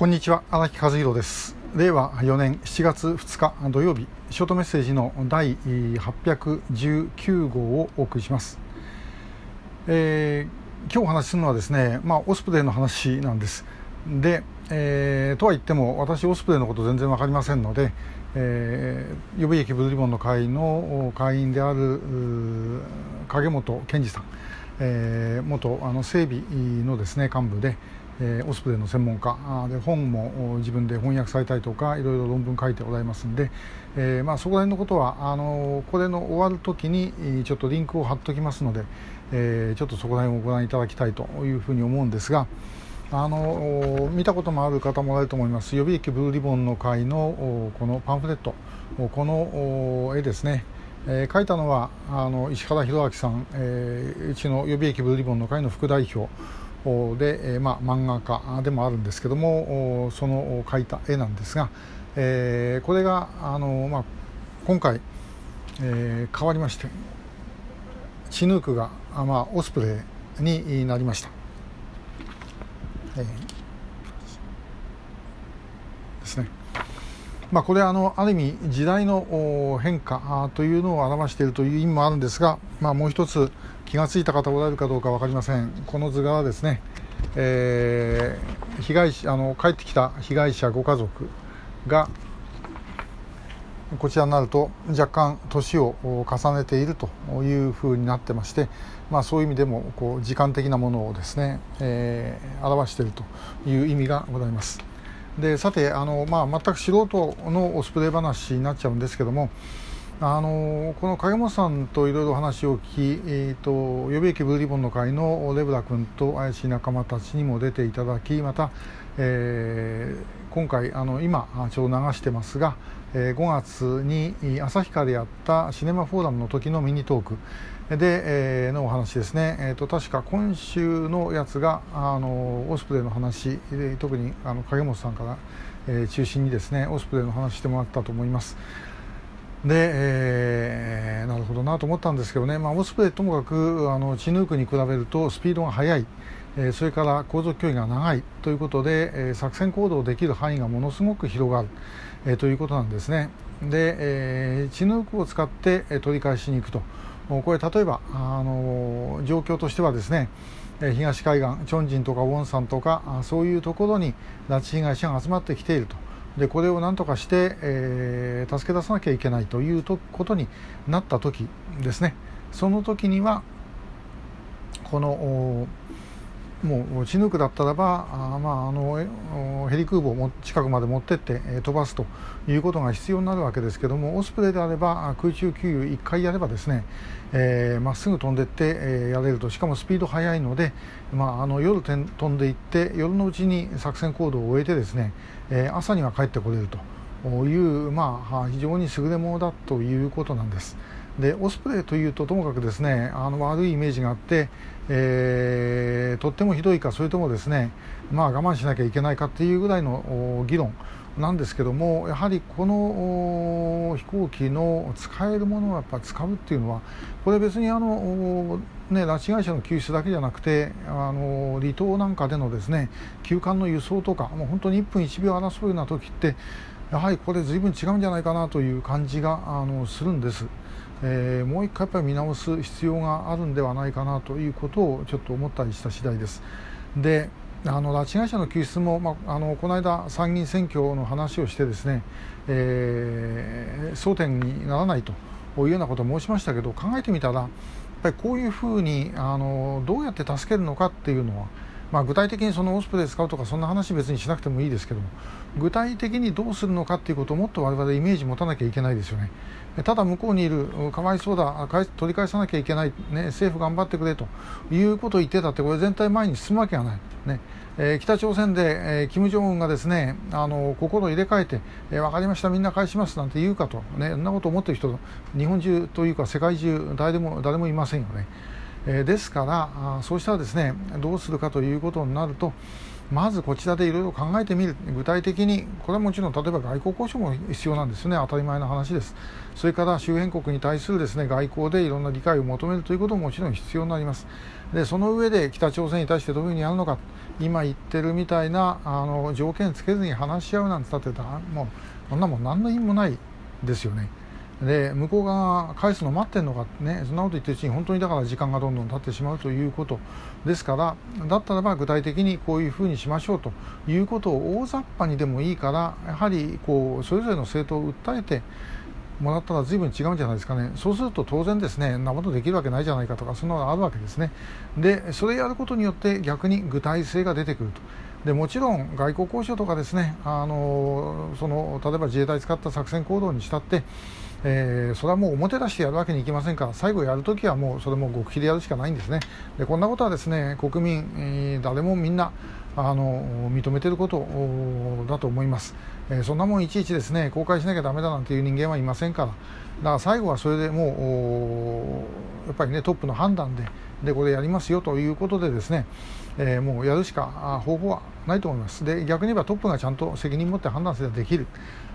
こんにちは荒木和弘です。令和4年7月2日土曜日ショートメッセージの第819号をお送りします、えー、今日お話しするのはですねまあオスプレイの話なんです。で、えー、とは言っても私オスプレイのこと全然分かりませんので、えー、予備役ブルリボンの会の会員である影本健二さん、えー、元あの整備のですね幹部でえー、オスプレイの専門家で本も自分で翻訳されたりとかいろいろ論文書いておられますんで、えー、まあ、そこら辺のことはあのこれの終わる時にちょっとリンクを貼っておきますので、え、ちょっとそこら辺をご覧いただきたいというふうに思うんですがあの見たこともある方もおられると思います。予備役ブルーリボンの会のこのパンフレットこの絵ですね。えー、書いたのはあの石原弘明さん、えー、うちの予備役ブルーリボンの会の副代表で、えー、まあ、漫画家でもあるんですけどもその描いた絵なんですが、えー、これがあの、まあ、今回、えー、変わりましてチヌークが、まあ、オスプレイになりました。えー、ですね。まあ、これあのある意味時代の変化というのを表しているという意味もあるんですが、まあ、もう一つ気が付いた方おられるかどうか分かりませんこの図柄ですね、えー、被害者あの帰ってきた被害者ご家族がこちらになると若干年を重ねているというふうになってまして、まあ、そういう意味でもこう時間的なものをですね、えー、表しているという意味がございます。でさてあの、まあ、全く素人のオスプレイ話になっちゃうんですけどもあのこの影本さんといろいろ話を聞き、えーと、予備役ブルーリボンの会のレブラ君と怪しい仲間たちにも出ていただきまた、えー、今回あの今ちょうど流してますが、えー、5月に旭川でやったシネマフォーラムの時のミニトークで、えー、のお話ですね、えーと、確か今週のやつがあのオスプレイの話特にあの影本さんから、えー、中心にですねオスプレイの話してもらったと思います。で、えー、なるほどなと思ったんですけどね、まあ、オスプレイともかくあのチヌークに比べるとスピードが速い、えー、それから航続距離が長いということで、えー、作戦行動できる範囲がものすごく広がる、えー、ということなんですね。で、えー、チヌークを使って、え、取り返しに行くと。これ例えば、あの状況としてはですね東海岸チョンジンとかウォンサンとかそういうところに拉致被害者が集まってきていると。でこれをなんとかして、えー、助け出さなきゃいけないというとことになった時ですね。その時にはこのもうチヌークだったらばあ、まあ、あのヘリ空母を近くまで持ってって飛ばすということが必要になるわけですけどもオスプレイであれば空中給油1回やればですねま、えー、っすぐ飛んでいって、えー、やれるとしかもスピード速いので、まあ、あの夜飛んでいって夜のうちに作戦行動を終えてですね、えー、朝には帰ってこれるという、まあ、非常に優れものだということなんです。でオスプレイというとともかくですねあの悪いイメージがあって、えー、とってもひどいかそれともですねまあ我慢しなきゃいけないかっていうぐらいの議論なんですけどもやはりこの飛行機の使えるものをやっぱ使うっていうのはこれ別にあの、ね、拉致会社の救出だけじゃなくてあの離島なんかでのですね急艦の輸送とかもう本当に1分1秒争うような時ってやはりこれ随分違うんじゃないかなという感じがあのするんです。えー、もう一回やっぱり見直す必要があるんではないかなということをちょっと思ったりした次第です。であの拉致被害者の救出も、まあ、あのこの間、参議院選挙の話をしてですね、えー、争点にならないというようなことを申しましたけど考えてみたらやっぱりこういうふうにあのどうやって助けるのかっていうのはまあ、具体的にそのオスプレイ使うとかそんな話別にしなくてもいいですけども具体的にどうするのかっていうことをもっと我々イメージ持たなきゃいけないですよね。ただ向こうにいるかわいそうだ取り返さなきゃいけない、ね、政府頑張ってくれということを言ってたってこれ全体前に進むわけがない、ね。えー、北朝鮮で、えー、金正恩がですねあの心を入れ替えて、えー、分かりましたみんな返しますなんて言うかと、ね、そんなことを思ってる人日本中というか世界中誰でも誰もいませんよね。え、ですからそうしたらですねどうするかということになるとまずこちらでいろいろ考えてみる。具体的にこれはもちろん例えば外交交渉も必要なんですね。当たり前の話です。それから周辺国に対するですね外交でいろんな理解を求めるということももちろん必要になります。でその上で北朝鮮に対してどういうふうにやるのか。今言ってるみたいなあの条件つけずに話し合うなんて言ったらもうこんなもん何の意味もないですよね。で向こうが返すの待ってるのかねそんなこと言ってるうちに本当にだから時間がどんどん経ってしまうということ。ですからだったらば具体的にこういうふうにしましょうということを大雑把にでもいいからやはりこうそれぞれの政党を訴えてもらったら随分違うんじゃないですかね、そうすると当然ですね、なことできるわけないじゃないかとか、そんなのがあるわけですね、でそれやることによって逆に具体性が出てくると。でもちろん外交交渉とかですねあのその例えば自衛隊使った作戦行動にしたって、えー、それはもう表出してやるわけにいきませんから最後やるときはもうそれも極秘でやるしかないんですね。でこんなことはですね国民、えー、誰もみんなあの認めていることだと思います、えー、そんなもんいちいちですね公開しなきゃだめだなんていう人間はいませんから。だから最後はそれでもうやっぱりねトップの判断ででこれやりますよということでですね、えー、もうやるしか方法はないと思いますで逆に言えばトップがちゃんと責任を持って判断すればできる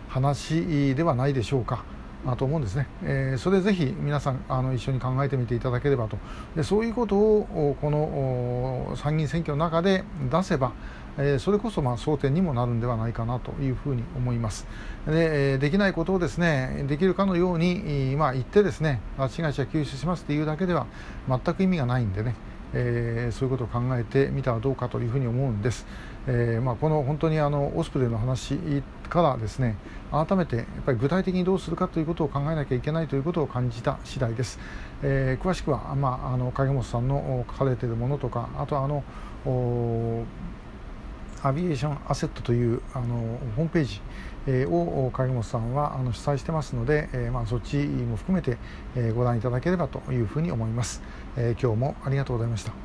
話ではないでしょうか。と思うんですね、えー、それぜひ皆さんあの一緒に考えてみていただければと。でそういうことをこの参議院選挙の中で出せば、え、それこそま争点にもなるんではないかなというふうに思います。でできないことをですねできるかのように、まあ、言ってですね拉致被害者救出しますっていうだけでは全く意味がないんでね。えー、そういうことを考えてみたらどうかというふうに思うんです。えーまあ、この本当にあのオスプレイの話からですね改めてやっぱり具体的にどうするかということを考えなきゃいけないということを感じた次第です。えー、詳しくは、まあ、あの影本さんの書かれているものとかあとあのアビエーションアセットというあのホームページを影本さんはあの主催してますので、えー、まあ、そっちも含めて、えご覧いただければというふうに思います、え今日もありがとうございました。